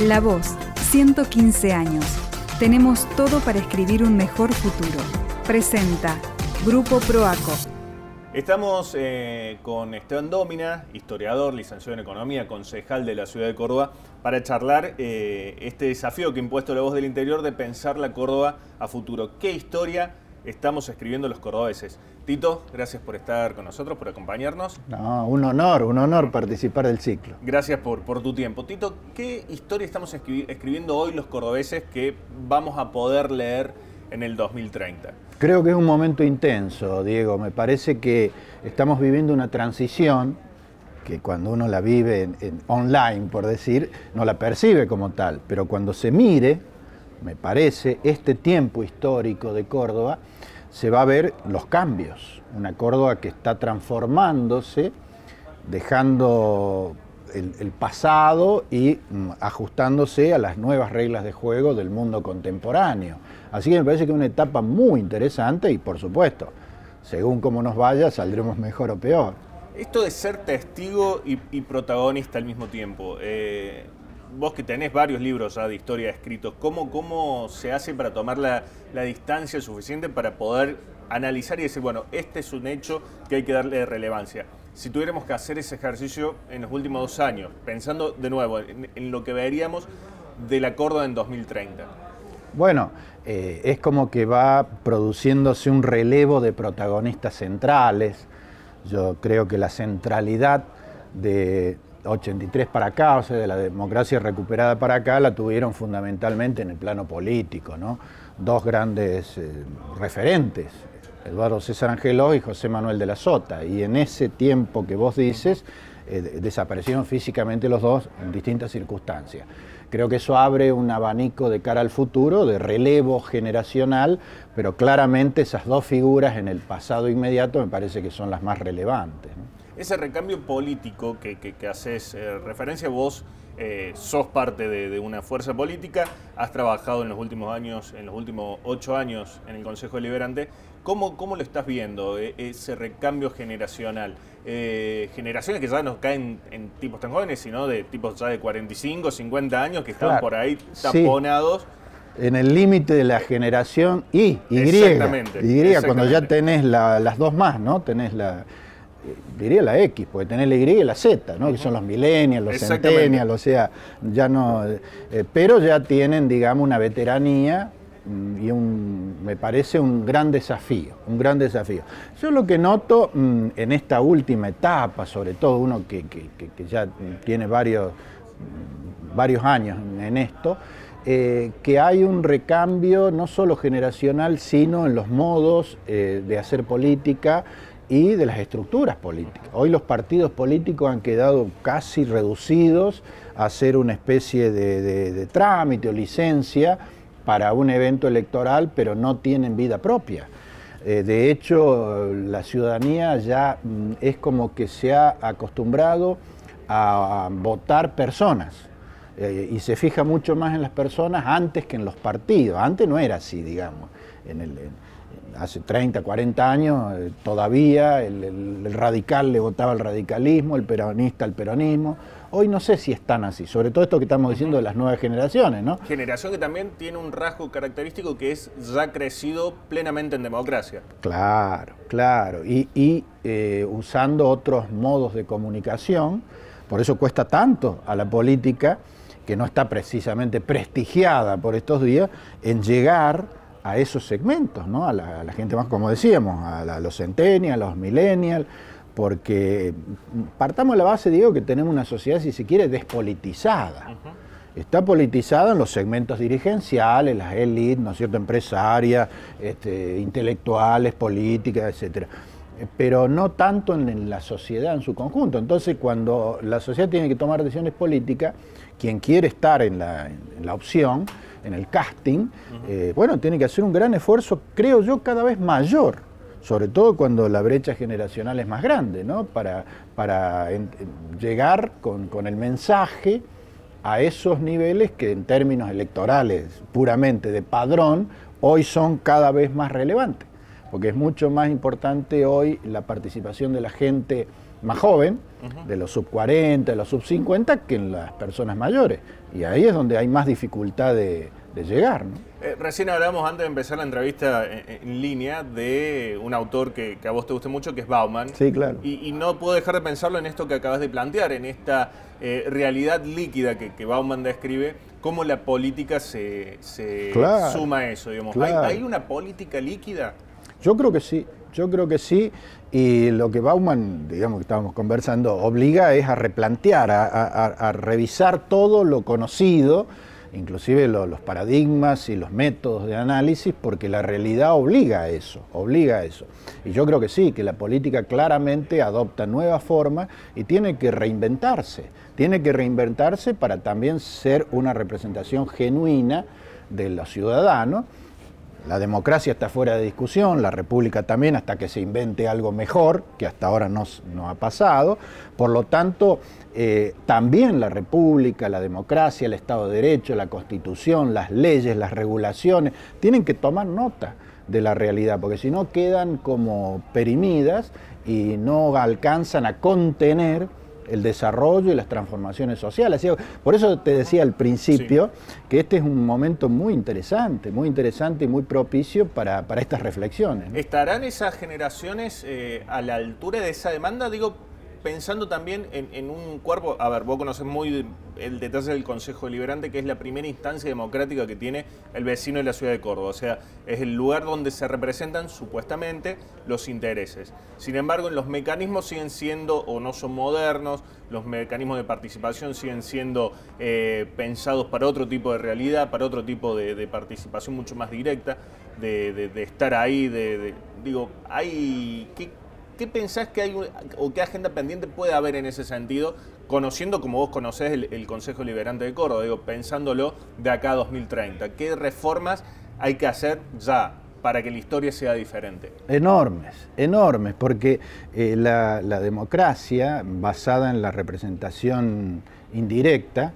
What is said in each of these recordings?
La Voz, 115 años. Tenemos todo para escribir un mejor futuro. Presenta Grupo Proaco. Estamos eh, con Esteban Dómina, historiador, licenciado en Economía, concejal de la ciudad de Córdoba, para charlar eh, este desafío que ha impuesto la voz del interior de pensar la Córdoba a futuro. ¿Qué historia estamos escribiendo los cordobeses? Tito, gracias por estar con nosotros, por acompañarnos. No, un honor, un honor participar del ciclo. Gracias por, por tu tiempo. Tito, ¿qué historia estamos escribiendo hoy los cordobeses que vamos a poder leer en el 2030? Creo que es un momento intenso, Diego. Me parece que estamos viviendo una transición que cuando uno la vive en, online, por decir, no la percibe como tal, pero cuando se mire, me parece, este tiempo histórico de Córdoba, se va a ver los cambios. Una Córdoba que está transformándose, dejando el, pasado y mm, ajustándose a las nuevas reglas de juego del mundo contemporáneo. Así que me parece que es una etapa muy interesante y por supuesto, según cómo nos vaya, saldremos mejor o peor. Esto de ser testigo y, protagonista al mismo tiempo, eh, vos que tenés varios libros de historia escritos, ¿cómo, ¿cómo se hace para tomar la, la distancia suficiente para poder analizar y decir, bueno, este es un hecho que hay que darle relevancia? si tuviéramos que hacer ese ejercicio en los últimos dos años, pensando de nuevo en, lo que veríamos del acuerdo en 2030? Bueno, eh, es como que va produciéndose un relevo de protagonistas centrales. Yo creo que la centralidad de 83 para acá, o sea, de la democracia recuperada para acá, la tuvieron fundamentalmente en el plano político, ¿no? Dos grandes eh, referentes, Eduardo César Angeló y José Manuel de la Sota. Y en ese tiempo que vos dices, eh, desaparecieron físicamente los dos en distintas circunstancias. Creo que eso abre un abanico de cara al futuro, de relevo generacional, pero claramente esas dos figuras en el pasado inmediato me parece que son las más relevantes. Ese recambio político que, que, haces eh, referencia, vos eh, sos parte de, una fuerza política, has trabajado en los últimos años, en los últimos ocho años en el Consejo Deliberante. ¿Cómo, cómo lo estás viendo, eh, ese recambio generacional? generaciones que ya no caen en tipos tan jóvenes, sino de tipos ya de 45, 50 años que están por ahí taponados. En el límite de la generación Y, Y. Exactamente. Y, cuando ya tenés las dos más, ¿no? Tenés la, diría la X, porque tener la Y y la Z, ¿no? que son los millennials, los centennials, o sea, ya no, eh, pero ya tienen, digamos, una veteranía mm, y un, me parece un gran desafío, un gran desafío. Yo lo que noto mm, en esta última etapa, sobre todo uno que, ya tiene varios, mm, varios años en esto, eh, que hay un recambio no solo generacional, sino en los modos eh, de hacer política, y de las estructuras políticas. Hoy los partidos políticos han quedado casi reducidos a ser una especie de, trámite o licencia para un evento electoral, pero no tienen vida propia. Eh, de hecho, la ciudadanía ya mm, es como que se ha acostumbrado a, votar personas eh, y se fija mucho más en las personas antes que en los partidos. Antes no era así, digamos. Hace 30, 40 años eh, todavía el, radical le votaba al radicalismo, el peronista al peronismo. Hoy no sé si están así, sobre todo esto que estamos diciendo de las nuevas generaciones, ¿no? Generación que también tiene un rasgo característico que es ya crecido plenamente en democracia. Claro, claro, y, eh, usando otros modos de comunicación, por eso cuesta tanto a la política, que no está precisamente prestigiada por estos días, en llegar a esos segmentos, ¿no? a, la, gente más, como decíamos, a, los centennials, a los millennials, porque partamos de la base, digo, que tenemos una sociedad, si se quiere, despolitizada. Está politizada en los segmentos dirigenciales, las élites, ¿no es cierto?, empresarias, este, intelectuales, políticas, etcétera pero no tanto en la sociedad en su conjunto. Entonces, cuando la sociedad tiene que tomar decisiones políticas, quien quiere estar en la, opción, en el casting, eh, bueno, tiene que hacer un gran esfuerzo, creo yo, cada vez mayor, sobre todo cuando la brecha generacional es más grande, ¿no? Para, para llegar con, con el mensaje a esos niveles que en términos electorales puramente de padrón, hoy son cada vez más relevantes porque es mucho más importante hoy la participación de la gente más joven, de los sub 40, de los sub 50, que en las personas mayores. Y ahí es donde hay más dificultad de, llegar. Eh, recién hablamos antes de empezar la entrevista en, línea de un autor que, a vos te guste mucho, que es Bauman. Sí, claro. Y, no puedo dejar de pensarlo en esto que acabas de plantear, en esta eh, realidad líquida que, Bauman describe, cómo la política se, suma a eso. Digamos. ¿Hay una política líquida? Yo creo que sí. Yo creo que sí, y lo que Bauman, digamos que estábamos conversando, obliga es a replantear, a, revisar todo lo conocido, inclusive los paradigmas y los métodos de análisis, porque la realidad obliga a eso, obliga a eso. Y yo creo que sí, que la política claramente adopta nuevas formas y tiene que reinventarse, tiene que reinventarse para también ser una representación genuina de los ciudadanos la democracia está fuera de discusión, la república también, hasta que se invente algo mejor, que hasta ahora no, ha pasado. Por lo tanto, eh, también la república, la democracia, el Estado de Derecho, la constitución, las leyes, las regulaciones, tienen que tomar nota de la realidad, porque si no quedan como perimidas y no alcanzan a contener el desarrollo y las transformaciones sociales. Por eso te decía al principio que este es un momento muy interesante, muy interesante y muy propicio para, estas reflexiones. ¿Estarán esas generaciones eh, a la altura de esa demanda? Digo, pensando también en, un cuerpo, a ver, vos conoces muy el detalle del Consejo Deliberante, que es la primera instancia democrática que tiene el vecino de la ciudad de Córdoba, o sea, es el lugar donde se representan supuestamente los intereses. Sin embargo, los mecanismos siguen siendo o no son modernos, los mecanismos de participación siguen siendo eh, pensados para otro tipo de realidad, para otro tipo de, participación mucho más directa, de, estar ahí, de, digo, hay... ¿Qué pensás que hay o qué agenda pendiente puede haber en ese sentido, conociendo como vos conocés el, Consejo Liberante de Córdoba, digo, pensándolo de acá a 2030? ¿Qué reformas hay que hacer ya para que la historia sea diferente? Enormes, enormes, porque eh, la democracia basada en la representación indirecta,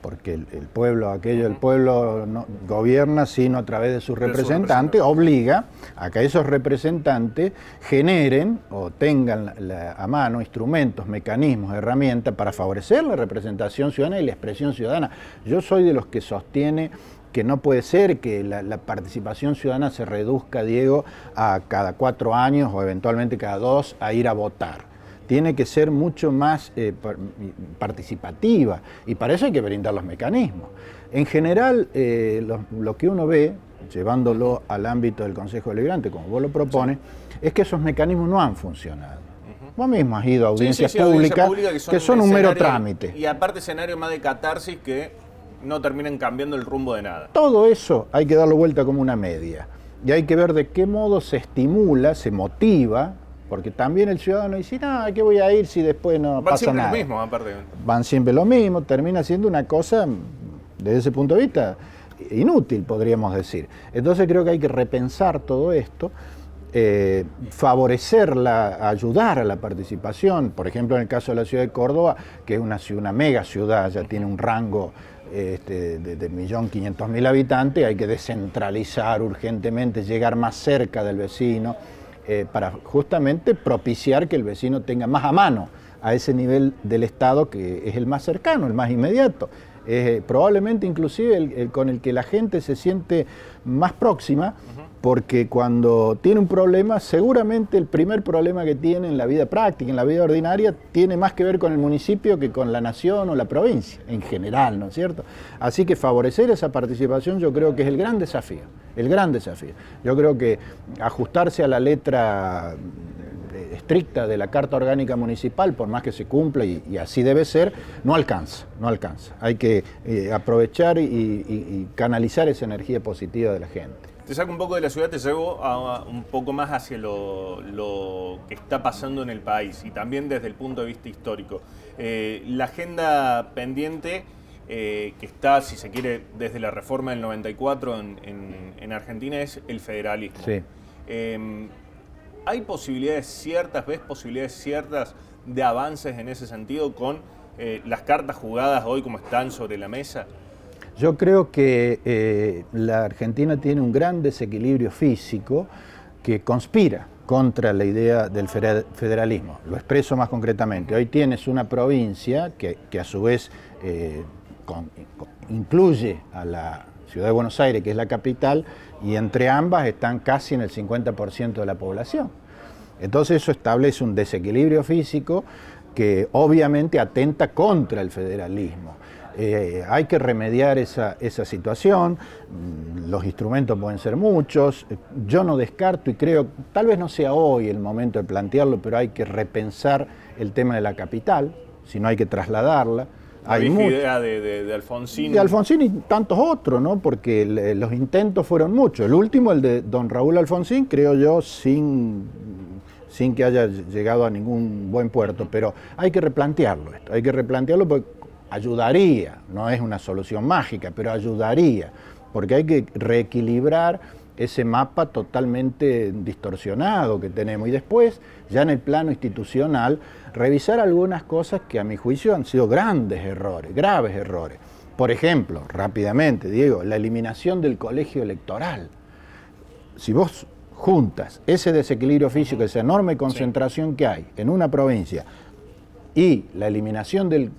porque el, pueblo, aquello, el pueblo no, gobierna sino a través de sus representantes, obliga a que esos representantes generen o tengan a mano instrumentos, mecanismos, herramientas para favorecer la representación ciudadana y la expresión ciudadana. Yo soy de los que sostiene que no puede ser que la, participación ciudadana se reduzca, Diego, a cada cuatro años o eventualmente cada dos a ir a votar tiene que ser mucho más eh, participativa y para eso hay que brindar los mecanismos. En general, eh, lo, que uno ve, llevándolo al ámbito del Consejo Deliberante, como vos lo propones, es que esos mecanismos no han funcionado. Vos mismo has ido a audiencias públicas que son, un mero trámite. Y aparte escenario más de catarsis que no terminan cambiando el rumbo de nada. Todo eso hay que darlo vuelta como una media. Y hay que ver de qué modo se estimula, se motiva porque también el ciudadano dice, no, ¿a qué voy a ir si después no pasa nada? Van siempre lo mismo, aparte. Van siempre lo mismo, termina siendo una cosa, desde ese punto de vista, inútil, podríamos decir. Entonces creo que hay que repensar todo esto, eh, favorecerla, ayudar a la participación. Por ejemplo, en el caso de la ciudad de Córdoba, que es una, una mega ciudad, ya tiene un rango este, de 1.500.000 habitantes, hay que descentralizar urgentemente, llegar más cerca del vecino eh, para justamente propiciar que el vecino tenga más a mano a ese nivel del Estado que es el más cercano, el más inmediato. Eh, probablemente inclusive el, con el que la gente se siente más próxima, porque cuando tiene un problema, seguramente el primer problema que tiene en la vida práctica, en la vida ordinaria, tiene más que ver con el municipio que con la nación o la provincia, en general, ¿no es cierto? Así que favorecer esa participación yo creo que es el gran desafío el gran desafío. Yo creo que ajustarse a la letra estricta de la Carta Orgánica Municipal, por más que se cumpla y, así debe ser, no alcanza, no alcanza. Hay que eh, aprovechar y, canalizar esa energía positiva de la gente. Te saco un poco de la ciudad, te llevo un poco más hacia lo, que está pasando en el país y también desde el punto de vista histórico. Eh, la agenda pendiente eh, que está, si se quiere, desde la reforma del 94 en, Argentina es el federalismo. Em, ¿Hay posibilidades ciertas, ves posibilidades ciertas de avances en ese sentido con eh, las cartas jugadas hoy como están sobre la mesa? Yo creo que eh, la Argentina tiene un gran desequilibrio físico que conspira contra la idea del federalismo. Lo expreso más concretamente. Hoy tienes una provincia que, a su vez eh, incluye a la ciudad de Buenos Aires, que es la capital, y entre ambas están casi en el 50% de la población. Entonces eso establece un desequilibrio físico que obviamente atenta contra el federalismo. Eh, hay que remediar esa, situación, mm, los instrumentos pueden ser muchos, yo no descarto y creo, tal vez no sea hoy el momento de plantearlo, pero hay que repensar el tema de la capital, si no hay que trasladarla. hay idea de, Alfonsín. De Alfonsín y tantos otros, ¿no? Porque los intentos fueron muchos. El último, el de don Raúl Alfonsín, creo yo, sin sin que haya llegado a ningún buen puerto, pero hay que replantearlo esto, hay que replantearlo porque ayudaría, no es una solución mágica, pero ayudaría, porque hay que reequilibrar ese mapa totalmente distorsionado que tenemos y después, ya en el plano institucional, revisar algunas cosas que a mi juicio han sido grandes errores, graves errores. Por ejemplo, rápidamente, Diego, la eliminación del colegio electoral. Si vos juntas ese desequilibrio físico, esa enorme concentración que hay en una provincia, y la eliminación del,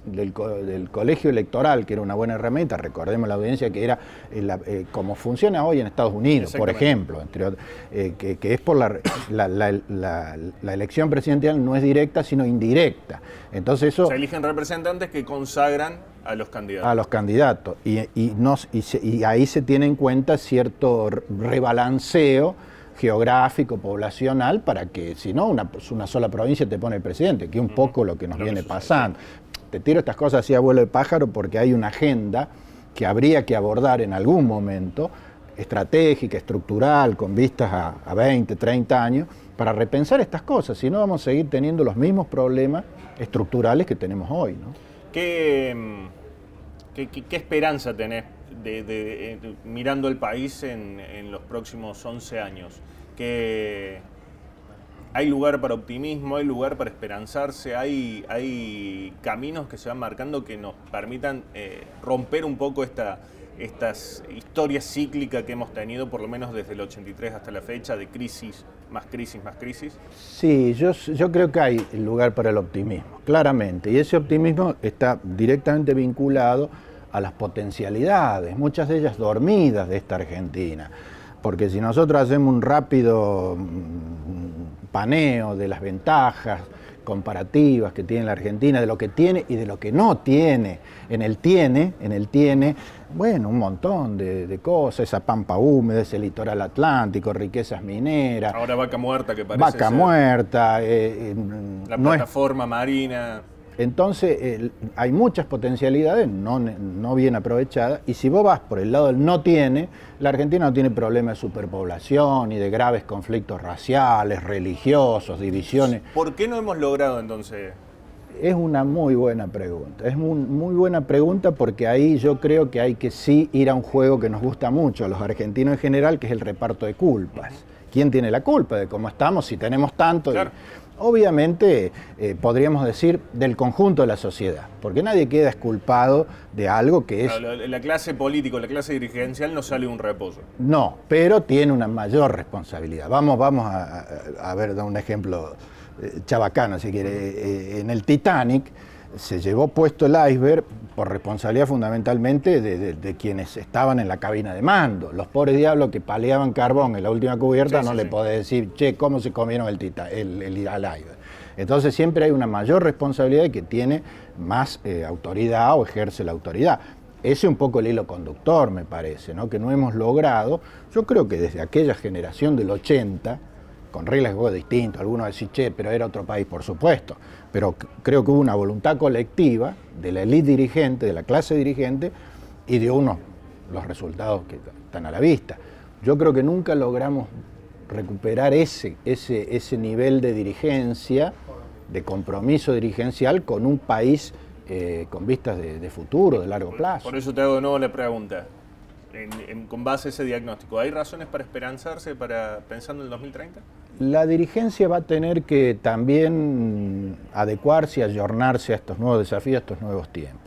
colegio electoral, que era una buena herramienta, recordemos la audiencia que era eh, eh, como funciona hoy en Estados Unidos, por ejemplo, entre, eh, que, es por la, la, elección presidencial no es directa, sino indirecta. Entonces eso... Se eligen representantes que consagran a los candidatos. A los candidatos. Y, y, y ahí se tiene en cuenta cierto rebalanceo geográfico, poblacional, para que si no, una, una sola provincia te pone el presidente, que es un poco lo que nos viene pasando. Te tiro estas cosas así a vuelo de pájaro porque hay una agenda que habría que abordar en algún momento, estratégica, estructural, con vistas a, a 20, 30 años, para repensar estas cosas, si no vamos a seguir teniendo los mismos problemas estructurales que tenemos hoy. ¿no? ¿Qué, qué, qué esperanza tenés de, mirando el país en, los próximos 11 años? Que hay lugar para optimismo, hay lugar para esperanzarse, hay, hay caminos que se van marcando que nos permitan eh, romper un poco esta, estas historias cíclicas que hemos tenido, por lo menos desde el 83 hasta la fecha, de crisis, más crisis, más crisis? Sí, yo, yo creo que hay lugar para el optimismo, claramente, y ese optimismo está directamente vinculado a las potencialidades, muchas de ellas dormidas de esta Argentina. Porque si nosotros hacemos un rápido mm, paneo de las ventajas comparativas que tiene la Argentina, de lo que tiene y de lo que no tiene, en el tiene, en el tiene, bueno, un montón de, cosas, esa pampa húmeda, ese litoral atlántico, riquezas mineras. Ahora vaca muerta que parece. Vaca muerta. Eh, eh, la plataforma marina. Entonces hay muchas potencialidades no, bien aprovechadas y si vos vas por el lado del no tiene, la Argentina no tiene problemas de superpoblación y de graves conflictos raciales, religiosos, divisiones. ¿Por qué no hemos logrado entonces? Es una muy buena pregunta, es muy, muy buena pregunta porque ahí yo creo que hay que sí ir a un juego que nos gusta mucho a los argentinos en general, que es el reparto de culpas. ¿Quién tiene la culpa de cómo estamos si tenemos tanto? Obviamente eh, podríamos decir del conjunto de la sociedad, porque nadie queda esculpado de algo que es... la, clase política, la clase dirigencial no sale un reposo. No, pero tiene una mayor responsabilidad. Vamos, vamos a, ver, un ejemplo eh, chabacano, si quiere. Eh, en el Titanic se llevó puesto el iceberg por responsabilidad fundamentalmente de, quienes estaban en la cabina de mando. Los pobres diablos que paleaban carbón en la última cubierta no le podés decir, che, ¿cómo se comieron el, tita, el, el, iceberg? Entonces siempre hay una mayor responsabilidad que tiene más eh, autoridad o ejerce la autoridad. Ese es un poco el hilo conductor, me parece, ¿no? que no hemos logrado. Yo creo que desde aquella generación del 80, con reglas de juego distintas. Algunos decir, che, pero era otro país, por supuesto. Pero creo que hubo una voluntad colectiva de la élite dirigente, de la clase dirigente, y de unos los resultados que están a la vista. Yo creo que nunca logramos recuperar ese, ese, ese nivel de dirigencia, de compromiso dirigencial con un país eh, con vistas de, de, futuro, de largo plazo. Por eso te hago de nuevo la pregunta con base a ese diagnóstico, ¿hay razones para esperanzarse para pensando en el 2030? La dirigencia va a tener que también adecuarse y ayornarse a estos nuevos desafíos, a estos nuevos tiempos.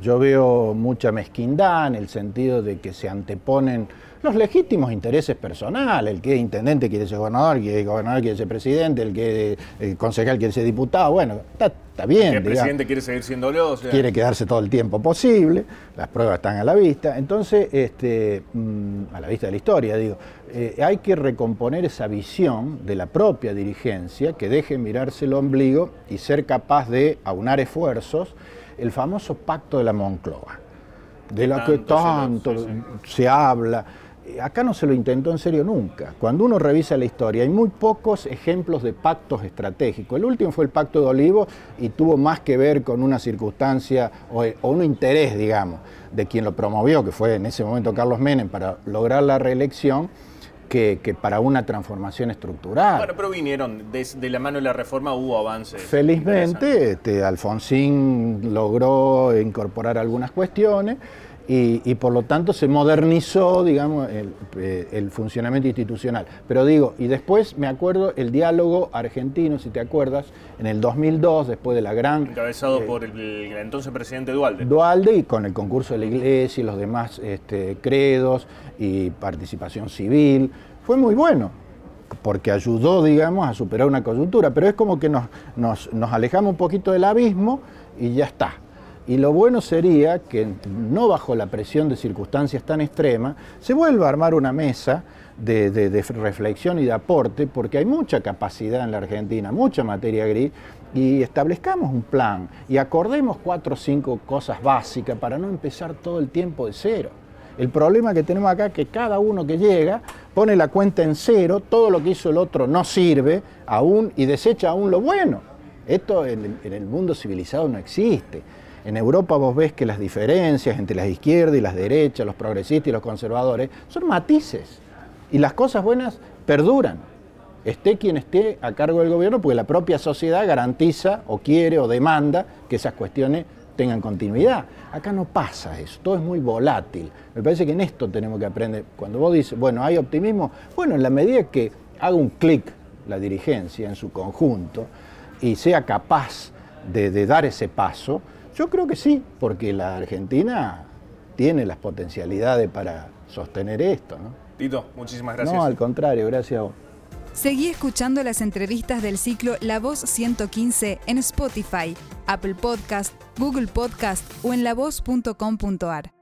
Yo veo mucha mezquindad en el sentido de que se anteponen los legítimos intereses personales, el que es intendente quiere ser gobernador, el que es gobernador quiere ser presidente, el que es concejal quiere ser diputado, bueno, está, bien. El presidente quiere seguir siendo o Quiere quedarse todo el tiempo posible, las pruebas están a la vista, entonces, este, mm, a la vista de la historia, digo, eh, hay que recomponer esa visión de la propia dirigencia que deje mirarse el ombligo y ser capaz de aunar esfuerzos, el famoso pacto de la Moncloa, de lo que tanto se habla acá no se lo intentó en serio nunca. Cuando uno revisa la historia, hay muy pocos ejemplos de pactos estratégicos. El último fue el Pacto de Olivo y tuvo más que ver con una circunstancia o, un interés, digamos, de quien lo promovió, que fue en ese momento Carlos Menem, para lograr la reelección. Que, para una transformación estructural. Bueno, pero vinieron, de, la mano de la reforma hubo avances. Felizmente, este, Alfonsín logró incorporar algunas cuestiones y, por lo tanto se modernizó, digamos, eh, el, funcionamiento institucional. Pero digo, y después me acuerdo el diálogo argentino, si te acuerdas, en el 2002, después de la gran... Encabezado eh, por el, entonces presidente Dualde. Dualde y con el concurso de la iglesia y los demás este, credos y participación civil. Fue muy bueno, porque ayudó, digamos, a superar una coyuntura, pero es como que nos, nos, nos alejamos un poquito del abismo y ya está y lo bueno sería que, no bajo la presión de circunstancias tan extremas, se vuelva a armar una mesa de, reflexión y de aporte, porque hay mucha capacidad en la Argentina, mucha materia gris, y establezcamos un plan y acordemos cuatro o cinco cosas básicas para no empezar todo el tiempo de cero. El problema que tenemos acá es que cada uno que llega pone la cuenta en cero, todo lo que hizo el otro no sirve aún y desecha aún lo bueno. Esto en el mundo civilizado no existe. En Europa vos ves que las diferencias entre las izquierdas y las derechas, los progresistas y los conservadores, son matices. Y las cosas buenas perduran. Esté quien esté a cargo del gobierno, porque la propia sociedad garantiza o quiere o demanda que esas cuestiones tengan continuidad. Acá no pasa eso, todo es muy volátil. Me parece que en esto tenemos que aprender. Cuando vos dices, bueno, hay optimismo, bueno, en la medida que haga un clic la dirigencia en su conjunto y sea capaz de, de dar ese paso, yo creo que sí, porque la Argentina tiene las potencialidades para sostener esto. ¿no? Tito, muchísimas gracias. No, al contrario, gracias a vos. Seguí escuchando las entrevistas del ciclo La Voz 115 en Spotify, Apple Podcast, Google Podcast o en lavoz.com.ar.